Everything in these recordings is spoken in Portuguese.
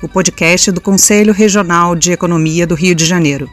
o podcast do Conselho Regional de Economia do Rio de Janeiro.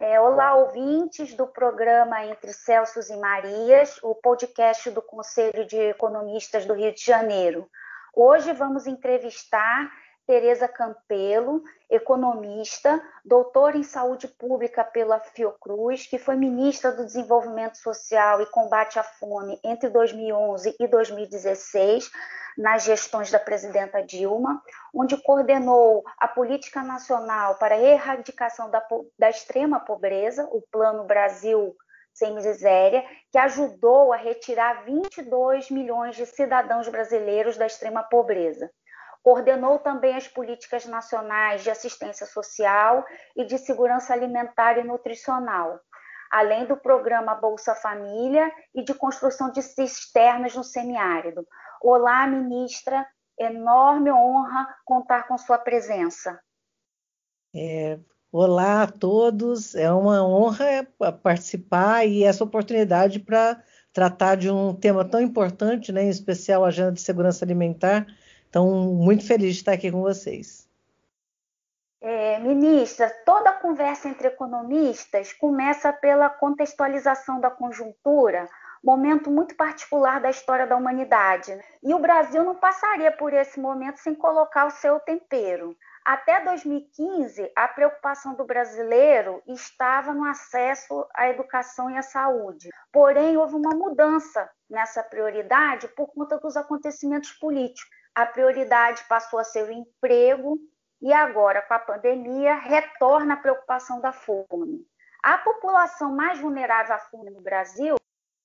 É, olá, ouvintes do programa Entre Celsos e Marias, o podcast do Conselho de Economistas do Rio de Janeiro. Hoje vamos entrevistar Tereza Campelo, economista, doutora em saúde pública pela Fiocruz, que foi ministra do Desenvolvimento Social e Combate à Fome entre 2011 e 2016, nas gestões da presidenta Dilma, onde coordenou a Política Nacional para a Erradicação da, da Extrema Pobreza, o Plano Brasil Sem Miséria, que ajudou a retirar 22 milhões de cidadãos brasileiros da extrema pobreza. Coordenou também as políticas nacionais de assistência social e de segurança alimentar e nutricional, além do programa Bolsa Família e de construção de cisternas no semiárido. Olá, ministra, enorme honra contar com sua presença. É, olá a todos, é uma honra participar e essa oportunidade para tratar de um tema tão importante, né, em especial a agenda de segurança alimentar, então, muito feliz de estar aqui com vocês. É, ministra, toda conversa entre economistas começa pela contextualização da conjuntura, momento muito particular da história da humanidade. E o Brasil não passaria por esse momento sem colocar o seu tempero. Até 2015, a preocupação do brasileiro estava no acesso à educação e à saúde. Porém, houve uma mudança nessa prioridade por conta dos acontecimentos políticos a prioridade passou a ser o emprego e agora, com a pandemia, retorna a preocupação da fome. A população mais vulnerável à fome no Brasil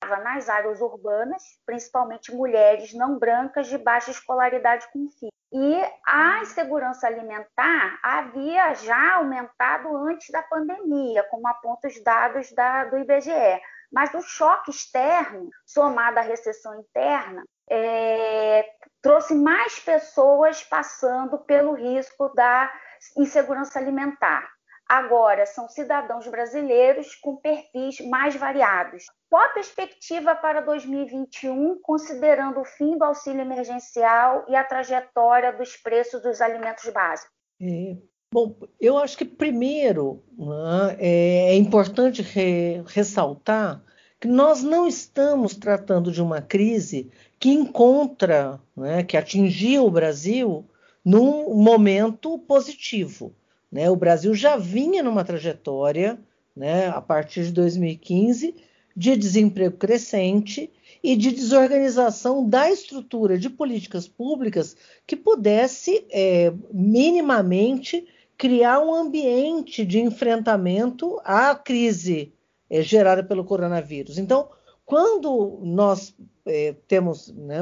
estava nas áreas urbanas, principalmente mulheres não brancas de baixa escolaridade com filhos. E a insegurança alimentar havia já aumentado antes da pandemia, como apontam os dados da, do IBGE. Mas o choque externo, somado à recessão interna, é, trouxe mais pessoas passando pelo risco da insegurança alimentar. Agora, são cidadãos brasileiros com perfis mais variados. Qual a perspectiva para 2021, considerando o fim do auxílio emergencial e a trajetória dos preços dos alimentos básicos? É, bom, eu acho que primeiro né, é, é importante re, ressaltar que nós não estamos tratando de uma crise que encontra, né, que atingiu o Brasil num momento positivo. Né? O Brasil já vinha numa trajetória, né, a partir de 2015, de desemprego crescente e de desorganização da estrutura de políticas públicas que pudesse é, minimamente criar um ambiente de enfrentamento à crise é, gerada pelo coronavírus. Então, quando nós é, temos, né,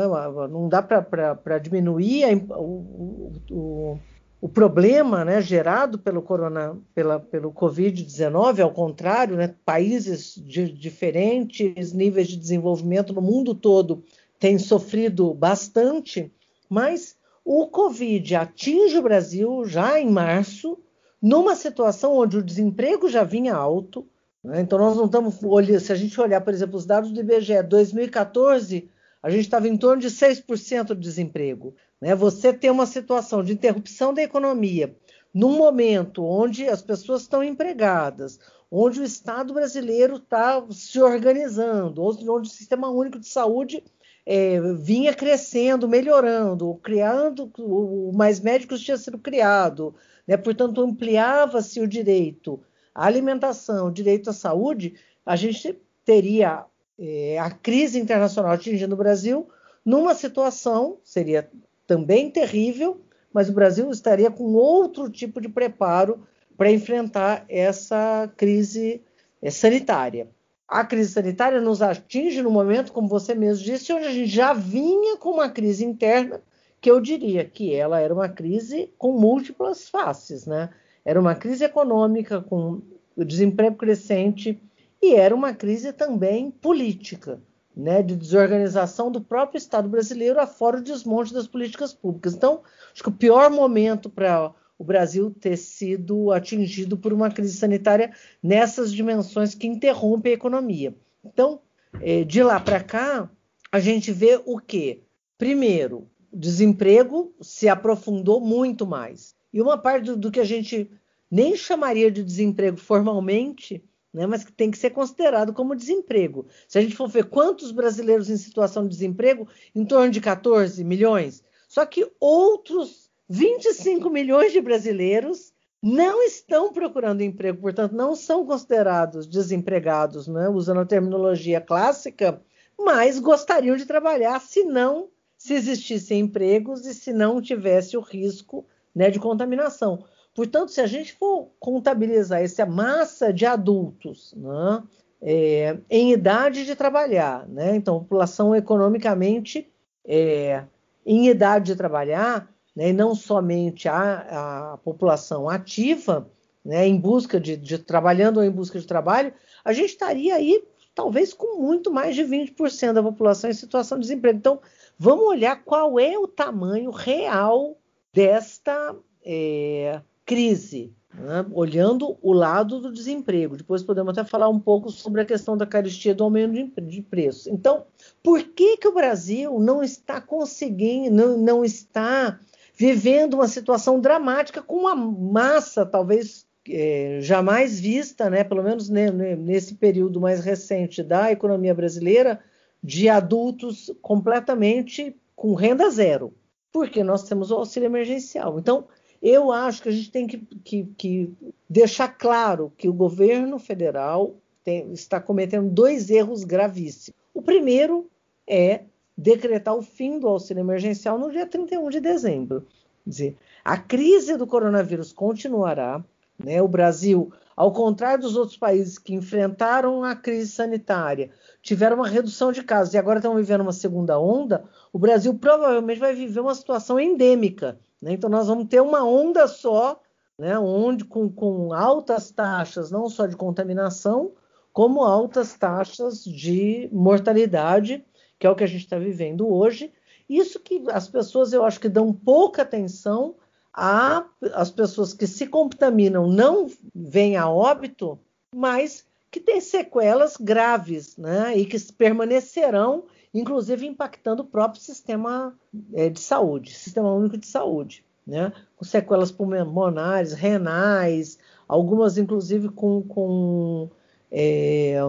não dá para diminuir a, o, o, o, problema né, gerado pelo, pelo Covid-19, ao contrário, né, países de diferentes níveis de desenvolvimento no mundo todo têm sofrido bastante, mas o Covid atinge o Brasil já em março, numa situação onde o desemprego já vinha alto? Então, nós não estamos olhando, se a gente olhar, por exemplo, os dados do IBGE 2014, a gente estava em torno de 6% de desemprego. Né? Você tem uma situação de interrupção da economia num momento onde as pessoas estão empregadas, onde o Estado brasileiro está se organizando, onde, o Sistema Único de Saúde é, vinha crescendo, melhorando, criando, o Mais Médicos tinha sido criado, né? portanto, ampliava-se o direito a alimentação, o direito à saúde, a gente teria é, a crise internacional atingindo o Brasil numa situação, seria também terrível, mas o Brasil estaria com outro tipo de preparo para enfrentar essa crise é, sanitária. a crise sanitária nos atinge no momento, como você mesmo disse, onde a gente já vinha com uma crise interna, que eu diria que ela era uma crise com múltiplas faces, né? Era uma crise econômica com desemprego crescente e era uma crise também política, né, de desorganização do próprio Estado brasileiro, afora o desmonte das políticas públicas. Então, acho que o pior momento para o Brasil ter sido atingido por uma crise sanitária nessas dimensões que interrompem a economia. Então, é, de lá para cá, a gente vê o quê? Primeiro, desemprego se aprofundou muito mais. E uma parte do, do que a gente nem chamaria de desemprego formalmente, né, mas que tem que ser considerado como desemprego. Se a gente for ver quantos brasileiros em situação de desemprego, em torno de 14 milhões. Só que outros 25 milhões de brasileiros não estão procurando emprego, portanto, não são considerados desempregados, né? usando a terminologia clássica, mas gostariam de trabalhar se não se existissem empregos e se não tivesse o risco né, de contaminação. Portanto, se a gente for contabilizar essa massa de adultos né, é, em idade de trabalhar, né, então, população economicamente é, em idade de trabalhar, né, e não somente a, a população ativa, né, em busca de, de, trabalhando ou em busca de trabalho, a gente estaria aí talvez com muito mais de 20% da população em situação de desemprego. Então, vamos olhar qual é o tamanho real desta é, crise, né? olhando o lado do desemprego. Depois podemos até falar um pouco sobre a questão da caristia do aumento de, preços. Então, por que, que o Brasil não está conseguindo, não, não está vivendo uma situação dramática com uma massa, talvez é, jamais vista, né, pelo menos nesse período mais recente da economia brasileira, de adultos completamente com renda zero, porque nós temos o auxílio emergencial. Então, eu acho que a gente tem que, que, que deixar claro que o governo federal tem, está cometendo dois erros gravíssimos. O primeiro é decretar o fim do auxílio emergencial no dia 31 de dezembro. Quer dizer, a crise do coronavírus continuará. Né? O Brasil, ao contrário dos outros países que enfrentaram a crise sanitária, tiveram uma redução de casos e agora estão vivendo uma segunda onda, o Brasil provavelmente vai viver uma situação endêmica. Né? Então, nós vamos ter uma onda só, né? onde com, com altas taxas, não só de contaminação, como altas taxas de mortalidade que é o que a gente está vivendo hoje. Isso que as pessoas, eu acho que dão pouca atenção a as pessoas que se contaminam não vêm a óbito, mas que têm sequelas graves, né? E que permanecerão, inclusive impactando o próprio sistema é, de saúde, sistema único de saúde, né? Com sequelas pulmonares, renais, algumas inclusive com, com é,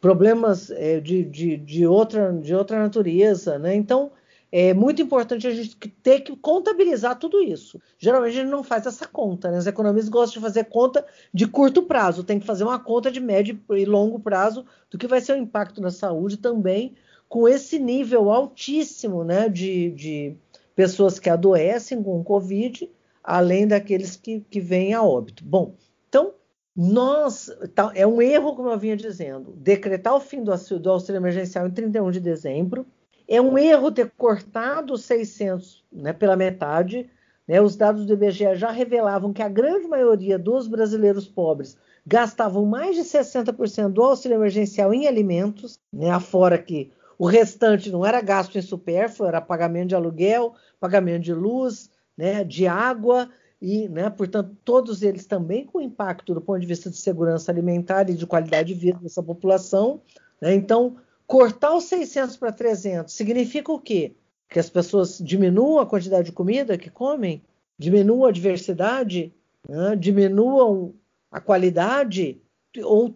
problemas é, de, de, de, outra, de outra natureza, né? Então, é muito importante a gente ter que contabilizar tudo isso. Geralmente a gente não faz essa conta, né? Os economistas gostam de fazer conta de curto prazo, tem que fazer uma conta de médio e longo prazo do que vai ser o impacto na saúde também, com esse nível altíssimo né, de, de pessoas que adoecem com Covid, além daqueles que, que vêm a óbito. Bom, então nós, tá, é um erro, como eu vinha dizendo, decretar o fim do do auxílio emergencial em 31 de dezembro. É um erro ter cortado os 600 né, pela metade. Né, os dados do IBGE já revelavam que a grande maioria dos brasileiros pobres gastavam mais de 60% do auxílio emergencial em alimentos, né, afora que o restante não era gasto em supérfluo, era pagamento de aluguel, pagamento de luz, né, de água e, né, portanto, todos eles também com impacto do ponto de vista de segurança alimentar e de qualidade de vida dessa população. Né? Então, cortar os 600 para 300 significa o quê? Que as pessoas diminuam a quantidade de comida que comem, diminuam a diversidade, né? diminuam a qualidade, ou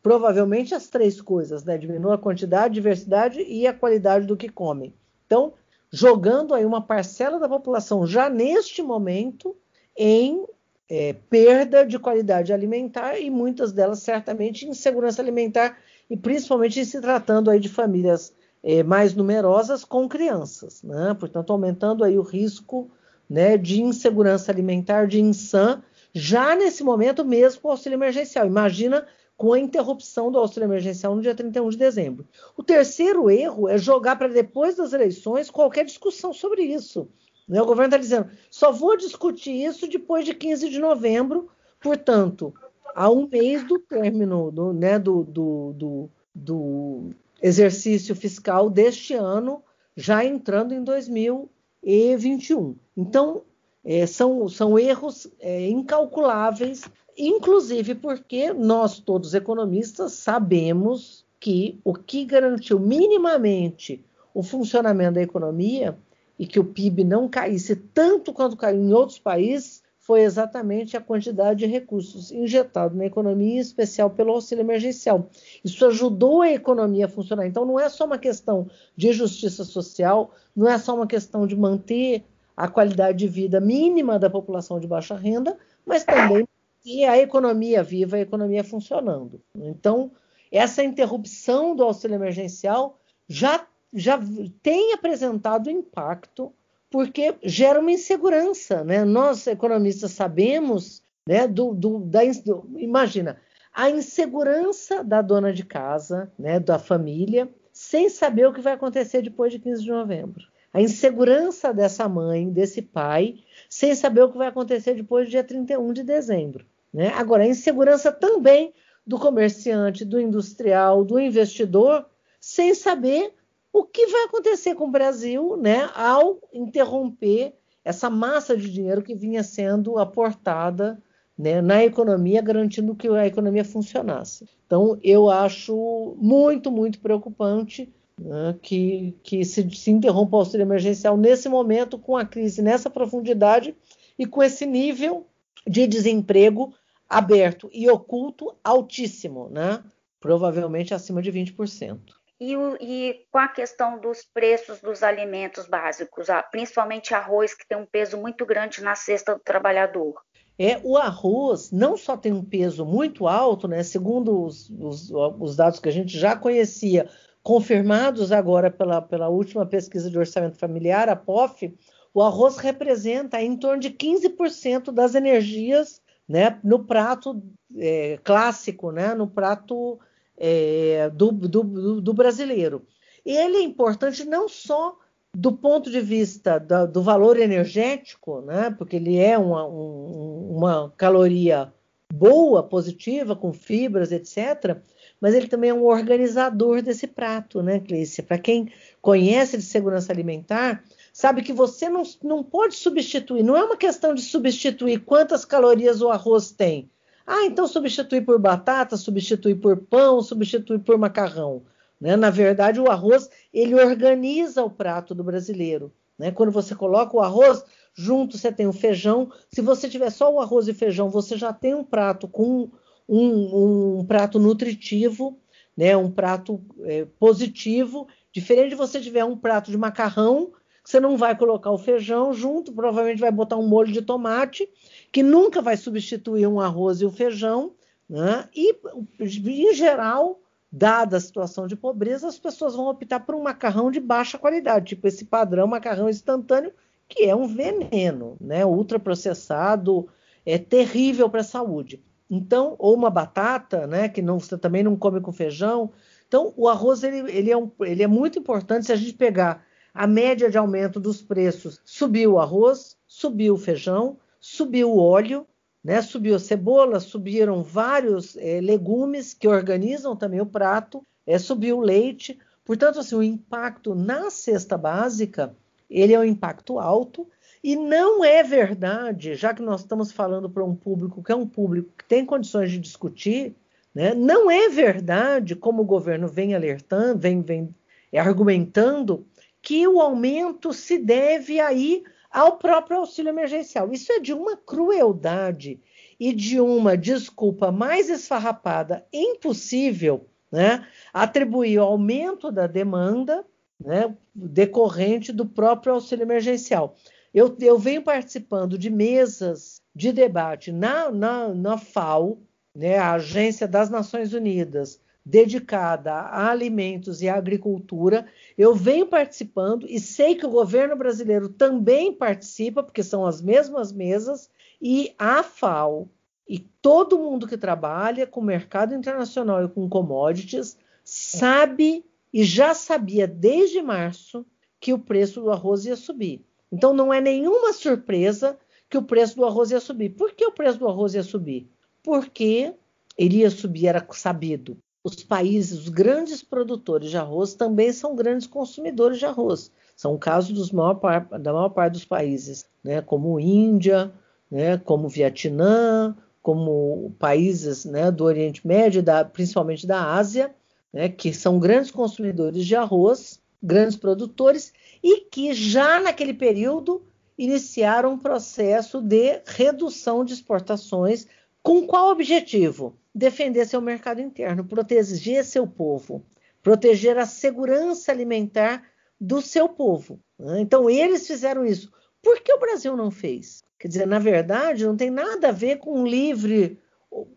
provavelmente as três coisas, né? Diminuam a quantidade, diversidade e a qualidade do que comem. Então, jogando aí uma parcela da população já neste momento em é, perda de qualidade alimentar e muitas delas certamente insegurança alimentar e principalmente se tratando aí de famílias é, mais numerosas com crianças, né? portanto aumentando aí o risco né, de insegurança alimentar, de insan, já nesse momento mesmo com o auxílio emergencial. Imagina com a interrupção do auxílio emergencial no dia 31 de dezembro. O terceiro erro é jogar para depois das eleições qualquer discussão sobre isso. Né? O governo está dizendo, só vou discutir isso depois de 15 de novembro, portanto, a um mês do término do, né, do, do, do, do exercício fiscal deste ano, já entrando em 2021. Então, é, são, são erros é, incalculáveis, inclusive porque nós, todos economistas, sabemos que o que garantiu minimamente o funcionamento da economia e que o PIB não caísse tanto quanto caiu em outros países foi exatamente a quantidade de recursos injetados na economia, em especial pelo auxílio emergencial. Isso ajudou a economia a funcionar. Então, não é só uma questão de justiça social, não é só uma questão de manter a qualidade de vida mínima da população de baixa renda, mas também e a economia viva, a economia funcionando. Então, essa interrupção do auxílio emergencial já, já tem apresentado impacto porque gera uma insegurança, né? Nós economistas sabemos, né? Do, do, da, do, imagina a insegurança da dona de casa, né? Da família, sem saber o que vai acontecer depois de 15 de novembro. A insegurança dessa mãe, desse pai, sem saber o que vai acontecer depois do dia 31 de dezembro. Né? Agora, a insegurança também do comerciante, do industrial, do investidor, sem saber o que vai acontecer com o Brasil né, ao interromper essa massa de dinheiro que vinha sendo aportada né, na economia, garantindo que a economia funcionasse. Então, eu acho muito, muito preocupante né, que, que se, se interrompa o auxílio emergencial nesse momento, com a crise nessa profundidade e com esse nível de desemprego aberto e oculto altíssimo, né? provavelmente acima de 20% e, o, e com a questão dos preços dos alimentos básicos, principalmente arroz, que tem um peso muito grande na cesta do trabalhador. É, o arroz não só tem um peso muito alto, né, segundo os, os, os dados que a gente já conhecia, confirmados agora pela, pela última pesquisa de orçamento familiar, a POF, o arroz representa em torno de 15% das energias né, no prato é, clássico, né, no prato é, do, do, do, brasileiro. Ele é importante não só do ponto de vista da, do valor energético, né, porque ele é uma, um, uma caloria boa, positiva, com fibras, etc., mas ele também é um organizador desse prato, né, Clícia? Para quem conhece de segurança alimentar, sabe que você não, não pode substituir, não é uma questão de substituir quantas calorias o arroz tem. Ah, então substituir por batata, substituir por pão, substituir por macarrão. Né? Na verdade, o arroz ele organiza o prato do brasileiro. Né? Quando você coloca o arroz, junto você tem o feijão. Se você tiver só o arroz e feijão, você já tem um prato com um, um prato nutritivo, né? um prato é, positivo. Diferente de você tiver um prato de macarrão, você não vai colocar o feijão junto, provavelmente vai botar um molho de tomate que nunca vai substituir um arroz e o um feijão, né? e, em geral, dada a situação de pobreza, as pessoas vão optar por um macarrão de baixa qualidade, tipo esse padrão macarrão instantâneo, que é um veneno, né? ultraprocessado, é terrível para a saúde. Então, ou uma batata, né, que não, você também não come com feijão. Então, o arroz ele, ele, é um, ele é muito importante se a gente pegar a média de aumento dos preços. Subiu o arroz, subiu o feijão, subiu o óleo, né? subiu a cebola, subiram vários é, legumes que organizam também o prato, é, subiu o leite. Portanto, assim, o impacto na cesta básica ele é um impacto alto e não é verdade, já que nós estamos falando para um público que é um público que tem condições de discutir, né? não é verdade, como o governo vem alertando, vem, vem argumentando, que o aumento se deve aí ao próprio auxílio emergencial. Isso é de uma crueldade e de uma desculpa mais esfarrapada, impossível, né, atribuir o aumento da demanda né, decorrente do próprio auxílio emergencial. Eu, eu venho participando de mesas de debate na, na, na FAO, né, a Agência das Nações Unidas, dedicada a alimentos e à agricultura. Eu venho participando e sei que o governo brasileiro também participa, porque são as mesmas mesas, e a FAO E todo mundo que trabalha com mercado internacional e com commodities sabe e já sabia desde março que o preço do arroz ia subir. Então não é nenhuma surpresa que o preço do arroz ia subir. Por que o preço do arroz ia subir? Porque iria subir, era sabido. Os países, os grandes produtores de arroz também são grandes consumidores de arroz. São casos maior da maior parte dos países, né, como Índia, né, como Vietnã, como países né, do Oriente Médio, da, principalmente da Ásia, né, que são grandes consumidores de arroz, grandes produtores, e que já naquele período iniciaram um processo de redução de exportações. Com qual objetivo? Defender seu mercado interno, proteger seu povo, proteger a segurança alimentar do seu povo. Né? Então, eles fizeram isso. Por que o Brasil não fez? Quer dizer, na verdade, não tem nada a ver com livre,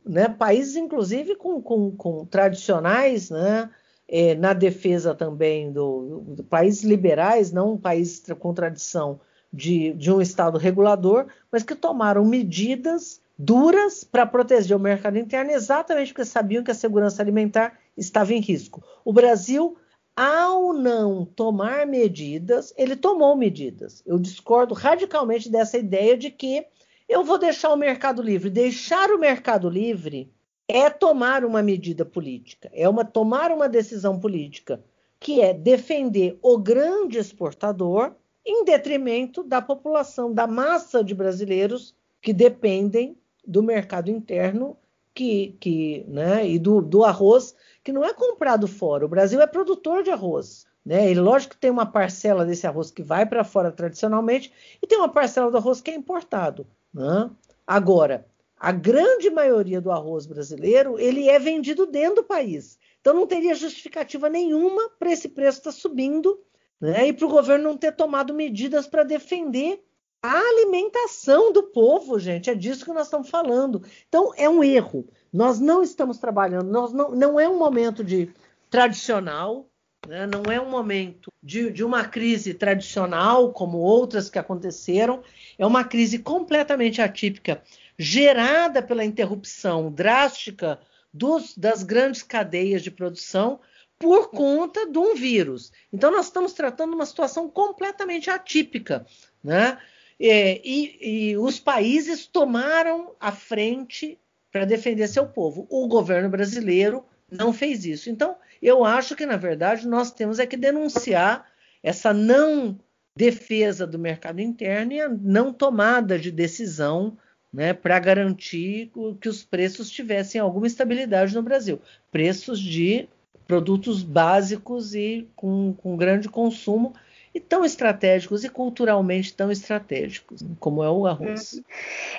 né? países, inclusive, com, com, com tradicionais, né? É, na defesa também do, do, países liberais, não um país com tradição de, de um Estado regulador, mas que tomaram medidas duras para proteger o mercado interno, exatamente porque sabiam que a segurança alimentar estava em risco. O Brasil ao não tomar medidas, ele tomou medidas. Eu discordo radicalmente dessa ideia de que eu vou deixar o mercado livre. Deixar o mercado livre é tomar uma medida política, é uma tomar uma decisão política, que é defender o grande exportador em detrimento da população, da massa de brasileiros que dependem do mercado interno que, que, né, e do, do arroz que não é comprado fora. O Brasil é produtor de arroz. Né? E lógico que tem uma parcela desse arroz que vai para fora tradicionalmente e tem uma parcela do arroz que é importado. Né? Agora, a grande maioria do arroz brasileiro ele é vendido dentro do país. Então não teria justificativa nenhuma para esse preço estar tá subindo né? e para o governo não ter tomado medidas para defender a alimentação do povo, gente. É disso que nós estamos falando. Então é um erro. Nós não estamos trabalhando, nós não, não é um momento de tradicional, né? não é um momento de, de uma crise tradicional, como outras que aconteceram, é uma crise completamente atípica, gerada pela interrupção drástica dos, das grandes cadeias de produção por conta de um vírus. Então, nós estamos tratando uma situação completamente atípica. Né? É, e, e, os países tomaram a frente para defender seu povo. O governo brasileiro não fez isso. Então, eu acho que, na verdade, nós temos é que denunciar essa não defesa do mercado interno e a não tomada de decisão né, para garantir que os preços tivessem alguma estabilidade no Brasil. Preços de produtos básicos e com, com grande consumo e tão estratégicos e culturalmente tão estratégicos, como é o arroz. Uhum.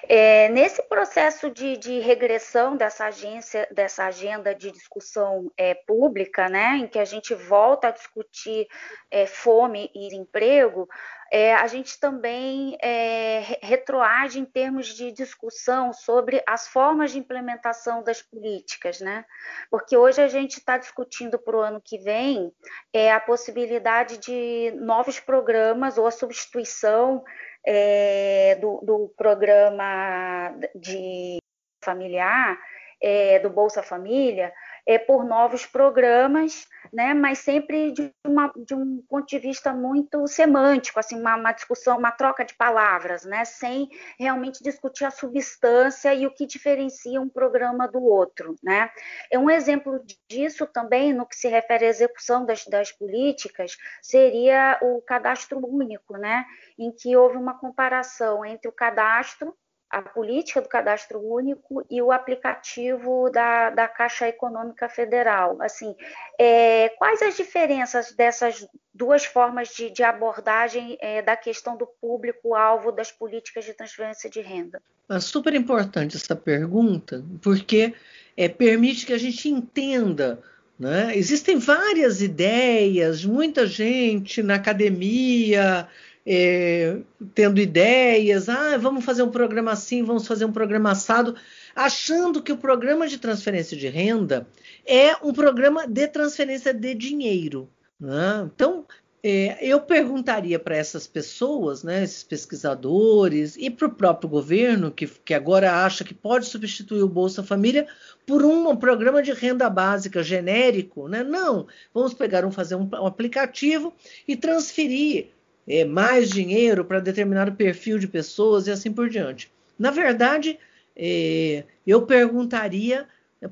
É, nesse processo de, de, regressão dessa agência, dessa agenda de discussão é, pública, né, em que a gente volta a discutir é, fome e desemprego, é, a gente também é, retroage em termos de discussão sobre as formas de implementação das políticas, né? Porque hoje a gente está discutindo para o ano que vem é, a possibilidade de novos programas ou a substituição é, do, do programa de familiar, é, do Bolsa Família, é, por novos programas, né, mas sempre de, uma, de, um ponto de vista muito semântico, assim, uma, uma, discussão, uma troca de palavras, né, sem realmente discutir a substância e o que diferencia um programa do outro. Né. É um exemplo disso também, no que se refere à execução das, das políticas, seria o cadastro único, né, em que houve uma comparação entre o cadastro a política do cadastro único e o aplicativo da, da Caixa Econômica Federal. Assim, é, quais as diferenças dessas duas formas de, de abordagem é, da questão do público-alvo das políticas de transferência de renda? É super importante essa pergunta, porque é, permite que a gente entenda né? Existem várias ideias, muita gente na academia, é, tendo ideias, ah, vamos fazer um programa assim, vamos fazer um programa assado, achando que o programa de transferência de renda é um programa de transferência de dinheiro. Né? Então, é, eu perguntaria para essas pessoas, né, esses pesquisadores, e para o próprio governo, que, que agora acha que pode substituir o Bolsa Família por um, um programa de renda básica genérico, né? Não, vamos pegar um, fazer um, um aplicativo e transferir é, mais dinheiro para determinado perfil de pessoas e assim por diante. Na verdade, é, eu perguntaria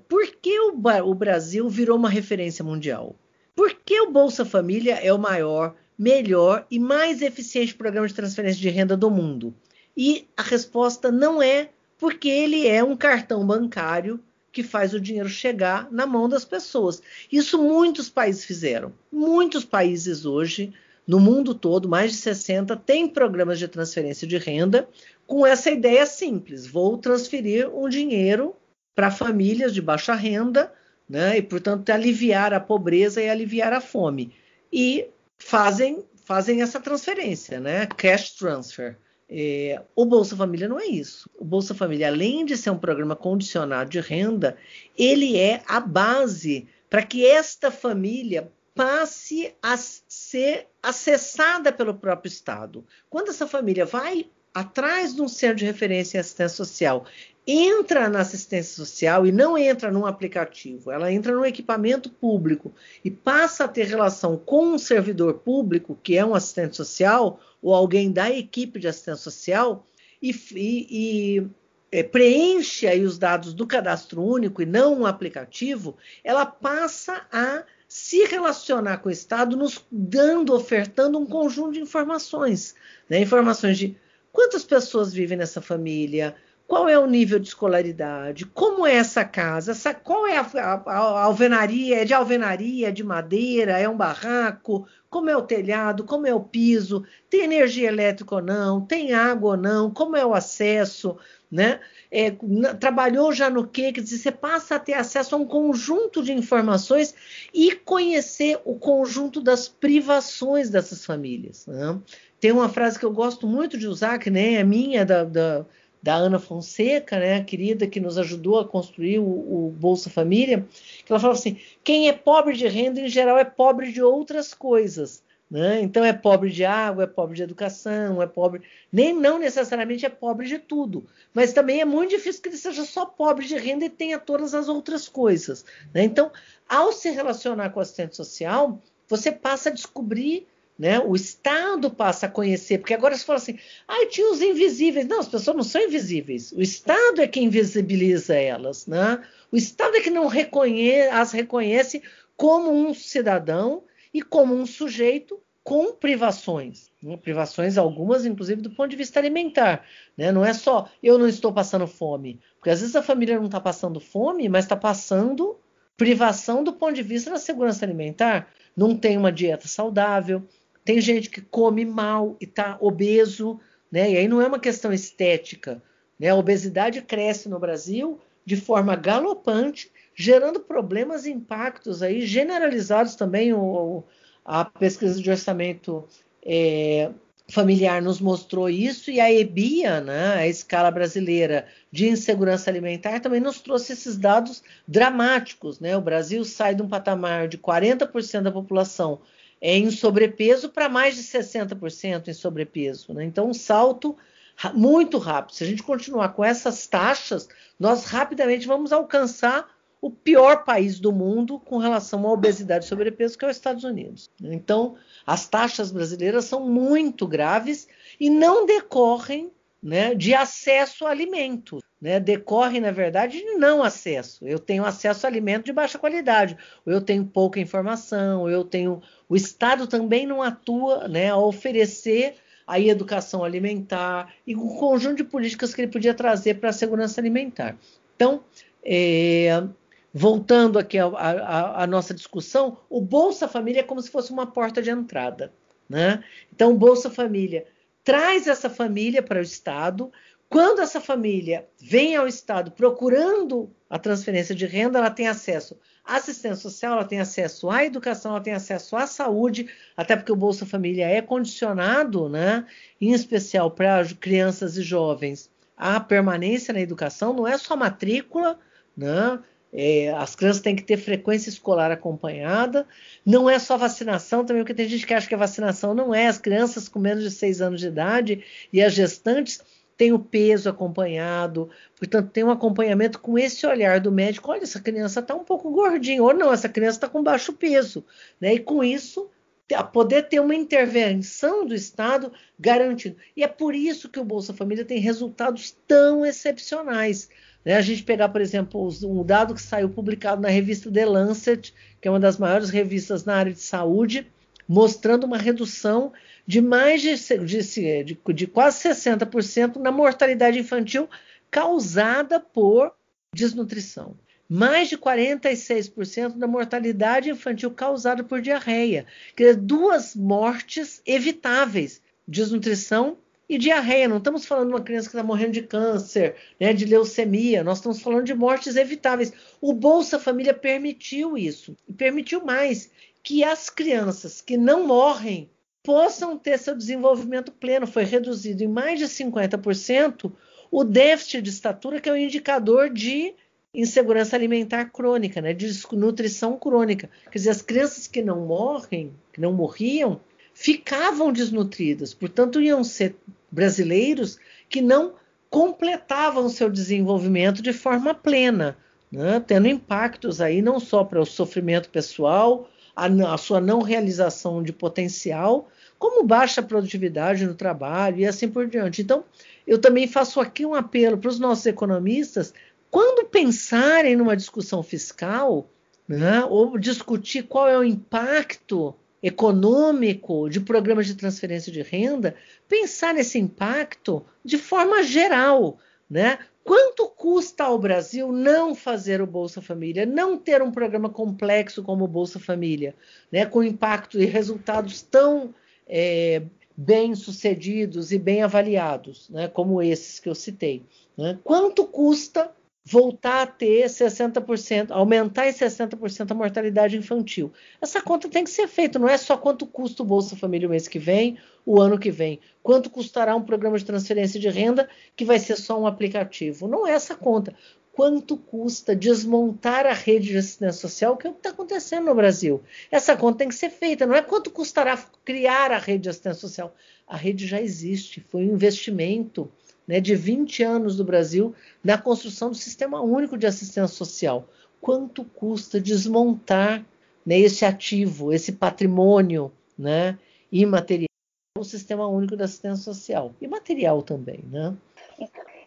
por que o, o Brasil virou uma referência mundial? Por que o Bolsa Família é o maior, melhor e mais eficiente programa de transferência de renda do mundo? E a resposta não é porque ele é um cartão bancário que faz o dinheiro chegar na mão das pessoas. Isso muitos países fizeram. Muitos países hoje, no mundo todo, mais de 60, têm programas de transferência de renda com essa ideia simples: vou transferir um dinheiro para famílias de baixa renda né? E, portanto, aliviar a pobreza e aliviar a fome. E fazem, fazem essa transferência, né? Cash transfer. É, o Bolsa Família não é isso. O Bolsa Família, além de ser um programa condicionado de renda, ele é a base para que esta família passe a ser acessada pelo próprio Estado. Quando essa família vai atrás de um centro de referência em assistência social entra na assistência social e não entra num aplicativo, ela entra no equipamento público e passa a ter relação com um servidor público, que é um assistente social, ou alguém da equipe de assistência social, e, e, e é, preenche aí os dados do cadastro único e não um aplicativo, ela passa a se relacionar com o Estado, nos dando, ofertando um conjunto de informações, né? informações de quantas pessoas vivem nessa família, qual é o nível de escolaridade, como é essa casa, essa, qual é a, a, a, alvenaria, é de alvenaria, é de madeira, é um barraco, como é o telhado, como é o piso, tem energia elétrica ou não, tem água ou não, como é o acesso, né? É, trabalhou já no quê? Quer dizer, você passa a ter acesso a um conjunto de informações e conhecer o conjunto das privações dessas famílias. Né? Tem uma frase que eu gosto muito de usar, que nem é minha, da, da da Ana Fonseca, né, querida que nos ajudou a construir o, o, Bolsa Família, que ela falava assim: quem é pobre de renda, em geral, é pobre de outras coisas. Né? Então é pobre de água, é pobre de educação, é pobre. Nem não necessariamente é pobre de tudo. Mas também é muito difícil que ele seja só pobre de renda e tenha todas as outras coisas. Né? Então, ao se relacionar com o assistente social, você passa a descobrir né? O Estado passa a conhecer, porque agora se fala assim, ah, tinha os invisíveis. Não, as pessoas não são invisíveis. O Estado é quem invisibiliza elas. Né? O Estado é que não reconhece, as reconhece como um cidadão e como um sujeito com privações. Né? Privações algumas, inclusive, do ponto de vista alimentar. Né? Não é só eu não estou passando fome. Porque às vezes a família não está passando fome, mas está passando privação do ponto de vista da segurança alimentar. Não tem uma dieta saudável, tem gente que come mal e está obeso, né? E aí não é uma questão estética. Né? A obesidade cresce no Brasil de forma galopante, gerando problemas e impactos aí generalizados também. O, a pesquisa de orçamento é, familiar nos mostrou isso e a EBIA, né, a escala brasileira de insegurança alimentar, também nos trouxe esses dados dramáticos. Né? O Brasil sai de um patamar de 40% da população em sobrepeso para mais de 60% em sobrepeso. Né? Então, um salto muito rápido. Se a gente continuar com essas taxas, nós rapidamente vamos alcançar o pior país do mundo com relação à obesidade e sobrepeso, que é os Estados Unidos. Então, as taxas brasileiras são muito graves e não decorrem né, de acesso a alimentos. Né, decorre, na verdade, de não acesso. Eu tenho acesso a alimento de baixa qualidade, ou eu tenho pouca informação, ou eu tenho. O Estado também não atua né, a oferecer a educação alimentar e um conjunto de políticas que ele podia trazer para a segurança alimentar. Então, é, voltando aqui à nossa discussão, o Bolsa Família é como se fosse uma porta de entrada. Né? Então, o Bolsa Família traz essa família para o Estado, quando essa família vem ao Estado procurando a transferência de renda, ela tem acesso à assistência social, ela tem acesso à educação, ela tem acesso à saúde, até porque o Bolsa Família é condicionado, né, em especial para crianças e jovens, à permanência na educação, não é só matrícula, né, é, as crianças têm que ter frequência escolar acompanhada. Não é só vacinação também, porque tem gente que acha que a vacinação não é. As crianças com menos de seis anos de idade e as gestantes têm o peso acompanhado, portanto, tem um acompanhamento com esse olhar do médico. Olha, essa criança está um pouco gordinha, ou não, essa criança está com baixo peso. Né? E com isso, poder ter uma intervenção do Estado garantindo. E é por isso que o Bolsa Família tem resultados tão excepcionais. Né? A gente pegar, por exemplo, um dado que saiu publicado na revista The Lancet, que é uma das maiores revistas na área de saúde, mostrando uma redução de mais de, de, de, de quase 60% na mortalidade infantil causada por desnutrição mais de 46% da mortalidade infantil causada por diarreia. Quer dizer, duas mortes evitáveis: desnutrição e diarreia. Não estamos falando de uma criança que está morrendo de câncer, né, de leucemia. Nós estamos falando de mortes evitáveis. O Bolsa Família permitiu isso. E permitiu mais que as crianças que não morrem possam ter seu desenvolvimento pleno. Foi reduzido em mais de 50% o déficit de estatura, que é o um indicador de insegurança alimentar crônica, né, de nutrição crônica. Quer dizer, as crianças que não morrem, que não morriam, ficavam desnutridas. Portanto, iam ser brasileiros que não completavam seu desenvolvimento de forma plena, né, tendo impactos aí não só para o sofrimento pessoal, a, a sua não realização de potencial, como baixa produtividade no trabalho e assim por diante. Então, eu também faço aqui um apelo para os nossos economistas quando pensarem numa discussão fiscal, né, ou discutir qual é o impacto econômico de programas de transferência de renda, pensar nesse impacto de forma geral, né? Quanto custa ao Brasil não fazer o Bolsa Família, não ter um programa complexo como o Bolsa Família, né, com impacto e resultados tão é, bem sucedidos e bem avaliados, né, como esses que eu citei? Né? Quanto custa voltar a ter 60%, aumentar em 60% a mortalidade infantil. Essa conta tem que ser feita, não é só quanto custa o Bolsa Família o mês que vem, o ano que vem, quanto custará um programa de transferência de renda que vai ser só um aplicativo. Não é essa conta. Quanto custa desmontar a rede de assistência social, que é o que está acontecendo no Brasil? Essa conta tem que ser feita, não é quanto custará criar a rede de assistência social. A rede já existe, foi um investimento né, de 20 anos do Brasil na construção do sistema único de assistência social. Quanto custa desmontar né, esse ativo, esse patrimônio né, imaterial, o sistema único de assistência social? E material também, né?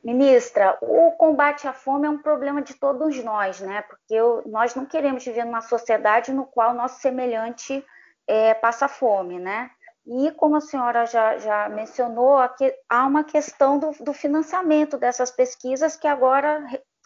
Ministra, o combate à fome é um problema de todos nós, né? Porque eu, nós não queremos viver numa sociedade no qual nosso semelhante é, passa fome, né? E, como a senhora já, já mencionou, aqui, há uma questão do, do, financiamento dessas pesquisas que agora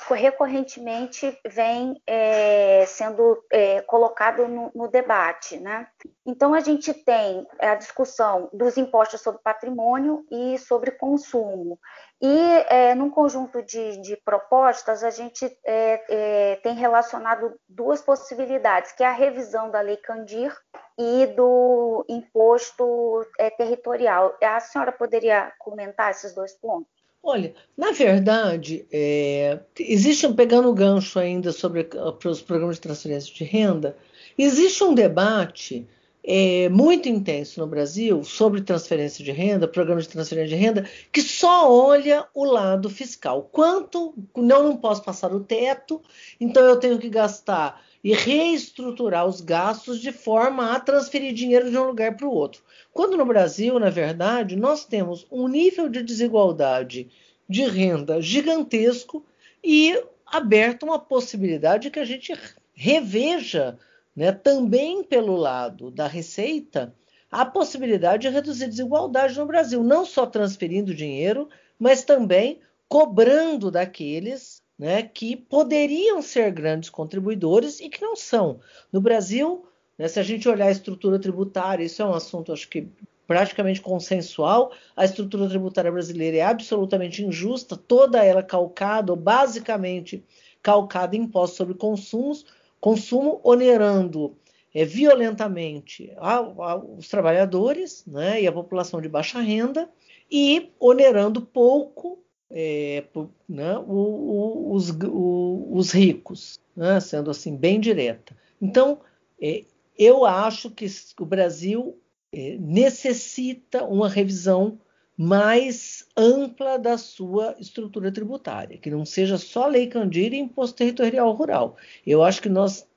recorrentemente vem é, sendo é, colocado no, no, debate. Né? Então, a gente tem a discussão dos impostos sobre patrimônio e sobre consumo. E, é, num conjunto de, de, propostas, a gente é, é, tem relacionado duas possibilidades, que é a revisão da Lei Candir e do imposto é, territorial. A senhora poderia comentar esses dois pontos? Olha, na verdade, é, existe um pegando o gancho ainda sobre os programas de transferência de renda, existe um debate é, muito intenso no Brasil sobre transferência de renda, programa de transferência de renda, que só olha o lado fiscal. Quanto não, não posso passar o teto, então eu tenho que gastar e reestruturar os gastos de forma a transferir dinheiro de um lugar para o outro. Quando no Brasil, na verdade, nós temos um nível de desigualdade de renda gigantesco e aberta uma possibilidade que a gente reveja né, também pelo lado da receita a possibilidade de reduzir desigualdade no Brasil, não só transferindo dinheiro, mas também cobrando daqueles né, que poderiam ser grandes contribuidores e que não são. No Brasil, né, se a gente olhar a estrutura tributária, isso é um assunto, acho que praticamente consensual, a estrutura tributária brasileira é absolutamente injusta, toda ela calcada, ou basicamente calcada em impostos sobre consumos, consumo onerando é, violentamente a, a, os trabalhadores né, e a população de baixa renda, e onerando pouco é, né, o, o, os, o, os, ricos, né, sendo assim bem direta. Então, é, eu acho que o Brasil é, necessita uma revisão mais ampla da sua estrutura tributária, que não seja só lei Candir e imposto territorial rural. Eu acho que nós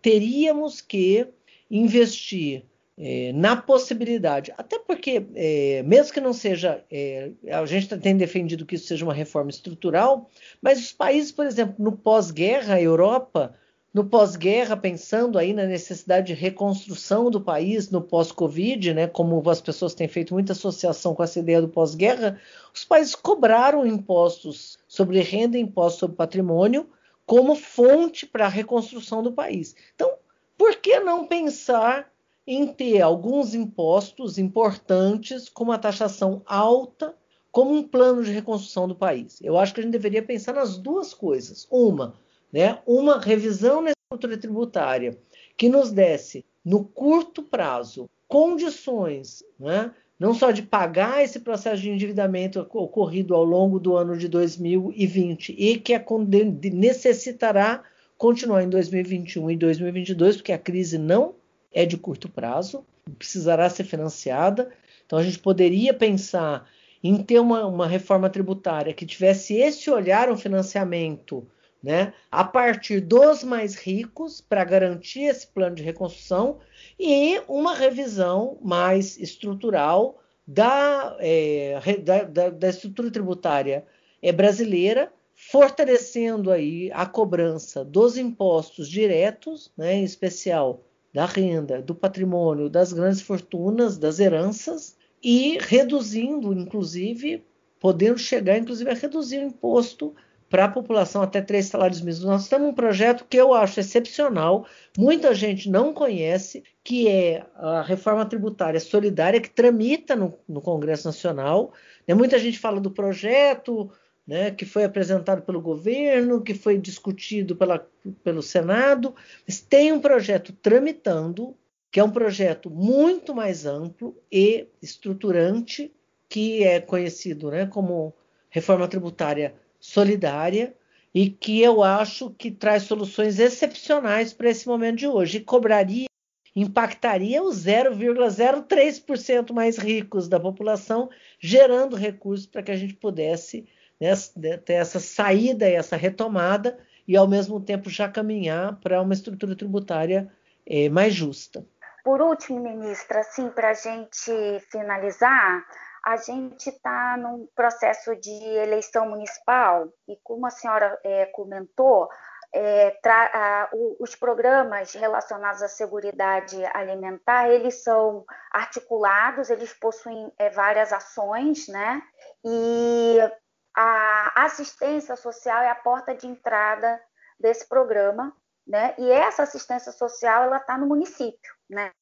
teríamos que investir é, na possibilidade, até porque, é, mesmo que não seja, é, a gente tem defendido que isso seja uma reforma estrutural, mas os países, por exemplo, no pós-guerra, a Europa, no pós-guerra, pensando aí na necessidade de reconstrução do país no pós-Covid, né, como as pessoas têm feito muita associação com essa ideia do pós-guerra, os países cobraram impostos sobre renda e impostos sobre patrimônio como fonte para a reconstrução do país. Então, por que não pensar em ter alguns impostos importantes com uma taxação alta como um plano de reconstrução do país. Eu acho que a gente deveria pensar nas duas coisas. Uma, né, uma revisão na estrutura tributária que nos desse, no curto prazo, condições, né, não só de pagar esse processo de endividamento ocorrido ao longo do ano de 2020 e que necessitará continuar em 2021 e 2022, porque a crise não é de curto prazo, precisará ser financiada. Então a gente poderia pensar em ter uma, uma reforma tributária que tivesse esse olhar um financiamento né, a partir dos mais ricos para garantir esse plano de reconstrução e uma revisão mais estrutural da, é, da, da, da estrutura tributária é, brasileira, fortalecendo aí a cobrança dos impostos diretos, né, em especial da renda, do patrimônio, das grandes fortunas, das heranças e reduzindo, inclusive, podendo chegar, inclusive, a reduzir o imposto para a população até três salários mínimos. Nós temos um projeto que eu acho excepcional, muita gente não conhece, que é a reforma tributária solidária que tramita no, no Congresso Nacional. Né? Muita gente fala do projeto, né, que foi apresentado pelo governo, que foi discutido pela, pelo Senado, mas tem um projeto tramitando, que é um projeto muito mais amplo e estruturante, que é conhecido né, como reforma tributária solidária, e que eu acho que traz soluções excepcionais para esse momento de hoje, e cobraria impactaria os 0,03% mais ricos da população, gerando recursos para que a gente pudesse né, ter essa saída e essa retomada e, ao mesmo tempo, já caminhar para uma estrutura tributária é, mais justa. Por último, ministra, assim, para a gente finalizar, a gente está num processo de eleição municipal e, como a senhora é, comentou, é, a, o, os programas relacionados à segurança alimentar, eles são articulados, eles possuem é, várias ações, né? E a assistência social é a porta de entrada desse programa, né? E essa assistência social ela está no município, né?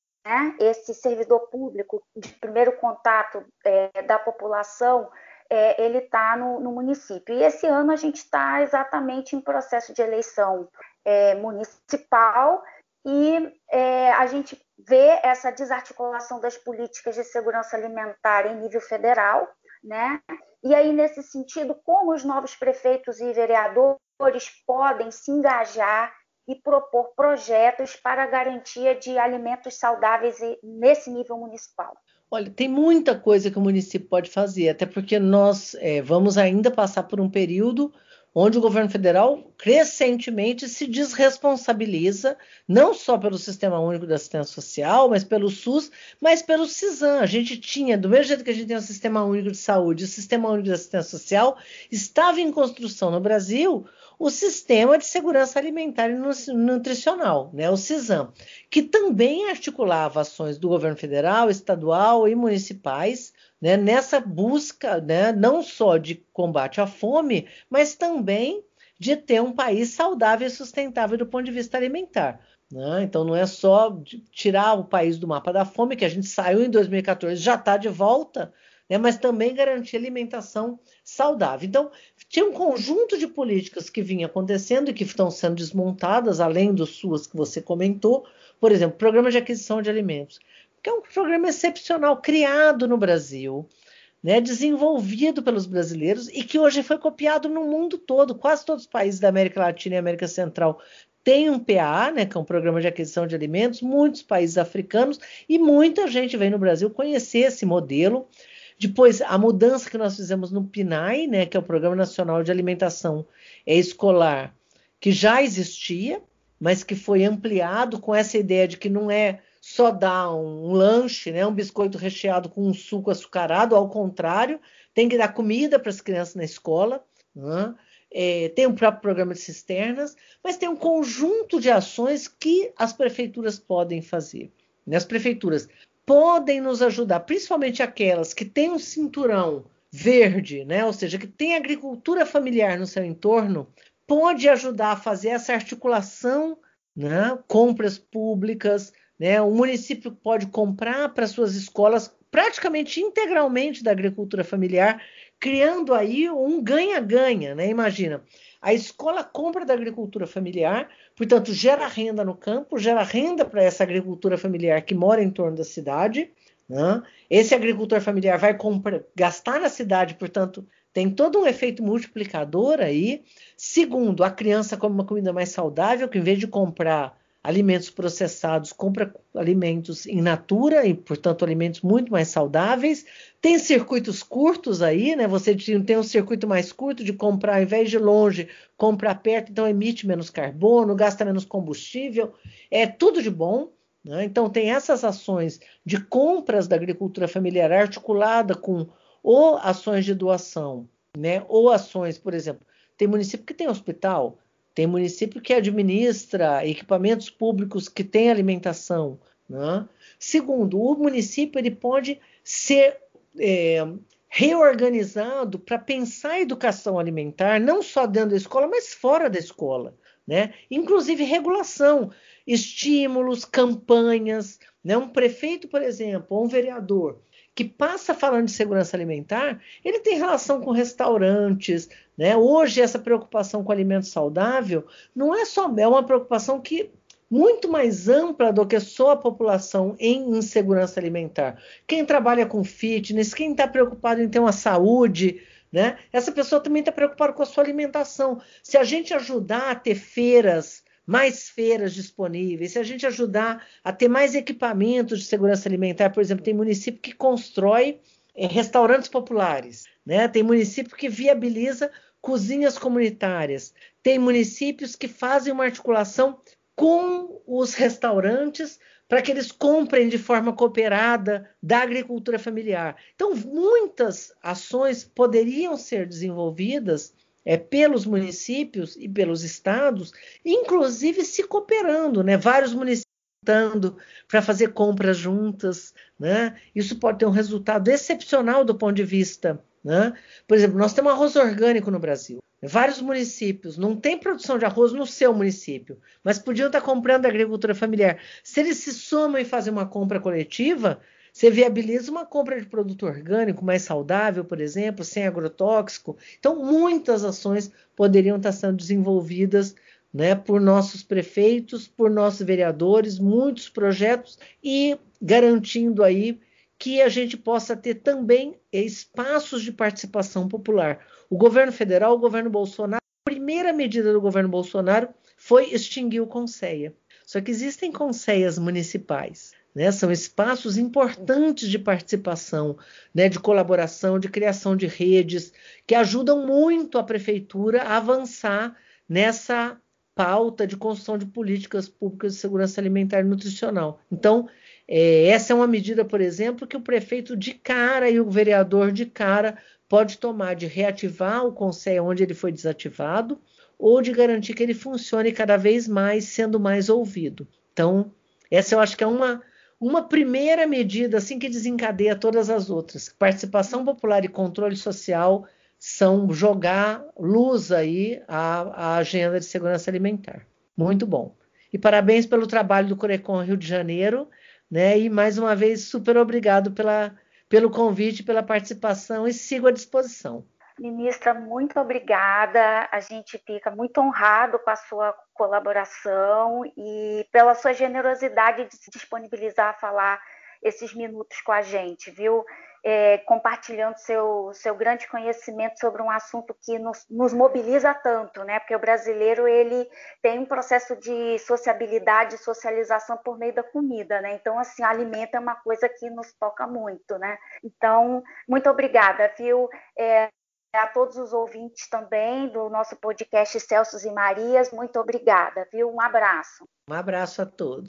Esse servidor público de primeiro contato é, da população, é, ele está no, no, município. E esse ano a gente está exatamente em processo de eleição é, municipal e é, a gente vê essa desarticulação das políticas de segurança alimentar em nível federal, né? E aí, nesse sentido, como os novos prefeitos e vereadores podem se engajar e propor projetos para a garantia de alimentos saudáveis nesse nível municipal? Olha, tem muita coisa que o município pode fazer, até porque nós é, vamos ainda passar por um período onde o governo federal crescentemente se desresponsabiliza, não só pelo Sistema Único de Assistência Social, mas pelo SUS, mas pelo CISAM. A gente tinha, do mesmo jeito que a gente tem o Sistema Único de Saúde, o Sistema Único de Assistência Social, estava em construção no Brasil o Sistema de Segurança Alimentar e Nutricional, né, o CISAM, que também articulava ações do governo federal, estadual e municipais né, nessa busca né, não só de combate à fome, mas também de ter um país saudável e sustentável do ponto de vista alimentar. Né? Então não é só tirar o país do mapa da fome, que a gente saiu em 2014, já está de volta, né? mas também garantir alimentação saudável. Então, tinha um conjunto de políticas que vinha acontecendo e que estão sendo desmontadas, além dos suas que você comentou, por exemplo, programa de aquisição de alimentos que é um programa excepcional criado no Brasil, né, desenvolvido pelos brasileiros e que hoje foi copiado no mundo todo. Quase todos os países da América Latina e América Central têm um PA, né, que é um programa de aquisição de alimentos, muitos países africanos, e muita gente vem no Brasil conhecer esse modelo. Depois, a mudança que nós fizemos no PNAE, né, que é o Programa Nacional de Alimentação Escolar, que já existia, mas que foi ampliado com essa ideia de que não é só dar um lanche, né, um biscoito recheado com um suco açucarado, ao contrário, tem que dar comida para as crianças na escola. Né? É, tem o próprio programa de cisternas, mas tem um conjunto de ações que as prefeituras podem fazer. Né? As prefeituras podem nos ajudar, principalmente aquelas que têm um cinturão verde, né? ou seja, que tem agricultura familiar no seu entorno, pode ajudar a fazer essa articulação, né? compras públicas, né? O município pode comprar para suas escolas praticamente integralmente da agricultura familiar, criando aí um ganha-ganha, né? Imagina, a escola compra da agricultura familiar, portanto, gera renda no campo, gera renda para essa agricultura familiar que mora em torno da cidade. Né? Esse agricultor familiar vai gastar na cidade, portanto, tem todo um efeito multiplicador aí. Segundo, a criança come uma comida mais saudável, que em vez de comprar alimentos processados, compra alimentos in natura e, portanto, alimentos muito mais saudáveis. Tem circuitos curtos aí, né? Você tem um circuito mais curto de comprar, ao invés de longe, comprar perto, então emite menos carbono, gasta menos combustível. É tudo de bom. Né? Então, tem essas ações de compras da agricultura familiar articulada com ou ações de doação, né? ou ações, por exemplo, tem município que tem hospital, tem município que administra equipamentos públicos que têm alimentação. Né? Segundo, o município ele pode ser é, reorganizado para pensar a educação alimentar, não só dentro da escola, mas fora da escola. Né? Inclusive regulação, estímulos, campanhas. Né? Um prefeito, por exemplo, ou um vereador que passa falando de segurança alimentar, ele tem relação com restaurantes, né? Hoje essa preocupação com alimento saudável não é só é uma preocupação que muito mais ampla do que só a população em insegurança alimentar. Quem trabalha com fitness, quem está preocupado em ter uma saúde, né? Essa pessoa também está preocupada com a sua alimentação. Se a gente ajudar a ter feiras mais feiras disponíveis, se a gente ajudar a ter mais equipamentos de segurança alimentar, por exemplo, tem município que constrói é, restaurantes populares, né? tem município que viabiliza cozinhas comunitárias, tem municípios que fazem uma articulação com os restaurantes para que eles comprem de forma cooperada da agricultura familiar. Então, muitas ações poderiam ser desenvolvidas é, pelos municípios e pelos estados, inclusive se cooperando, né? Vários municípios para fazer compras juntas, né? Isso pode ter um resultado excepcional do ponto de vista, né? Por exemplo, nós temos arroz orgânico no Brasil. Vários municípios não têm produção de arroz no seu município, mas podiam estar comprando agricultura familiar. Se eles se somam e fazem uma compra coletiva, você viabiliza uma compra de produto orgânico mais saudável, por exemplo, sem agrotóxico. Então, muitas ações poderiam estar sendo desenvolvidas né, por nossos prefeitos, por nossos vereadores, muitos projetos e garantindo aí que a gente possa ter também espaços de participação popular. O governo federal, o governo Bolsonaro, a primeira medida do governo Bolsonaro foi extinguir o Conceia. Só que existem conceias municipais. Né? São espaços importantes de participação, né? de colaboração, de criação de redes, que ajudam muito a prefeitura a avançar nessa pauta de construção de políticas públicas de segurança alimentar e nutricional. Então, é, essa é uma medida, por exemplo, que o prefeito de cara e o vereador de cara pode tomar de reativar o conselho onde ele foi desativado ou de garantir que ele funcione cada vez mais, sendo mais ouvido. Então, essa eu acho que é uma uma primeira medida assim que desencadeia todas as outras. Participação popular e controle social são jogar luz aí à, à agenda de segurança alimentar. Muito bom. E parabéns pelo trabalho do Corecon Rio de Janeiro, né? E mais uma vez super obrigado pela, pelo convite, pela participação e sigo à disposição. Ministra, muito obrigada. A gente fica muito honrado com a sua colaboração e pela sua generosidade de se disponibilizar a falar esses minutos com a gente, viu? É, compartilhando seu, seu grande conhecimento sobre um assunto que nos, nos, mobiliza tanto, né? Porque o brasileiro ele tem um processo de sociabilidade, socialização por meio da comida, né? Então, assim, alimento é uma coisa que nos toca muito, né? Então, muito obrigada, viu? É, a todos os ouvintes também do nosso podcast Celsos e Marias, muito obrigada, viu? Um abraço. Um abraço a todos.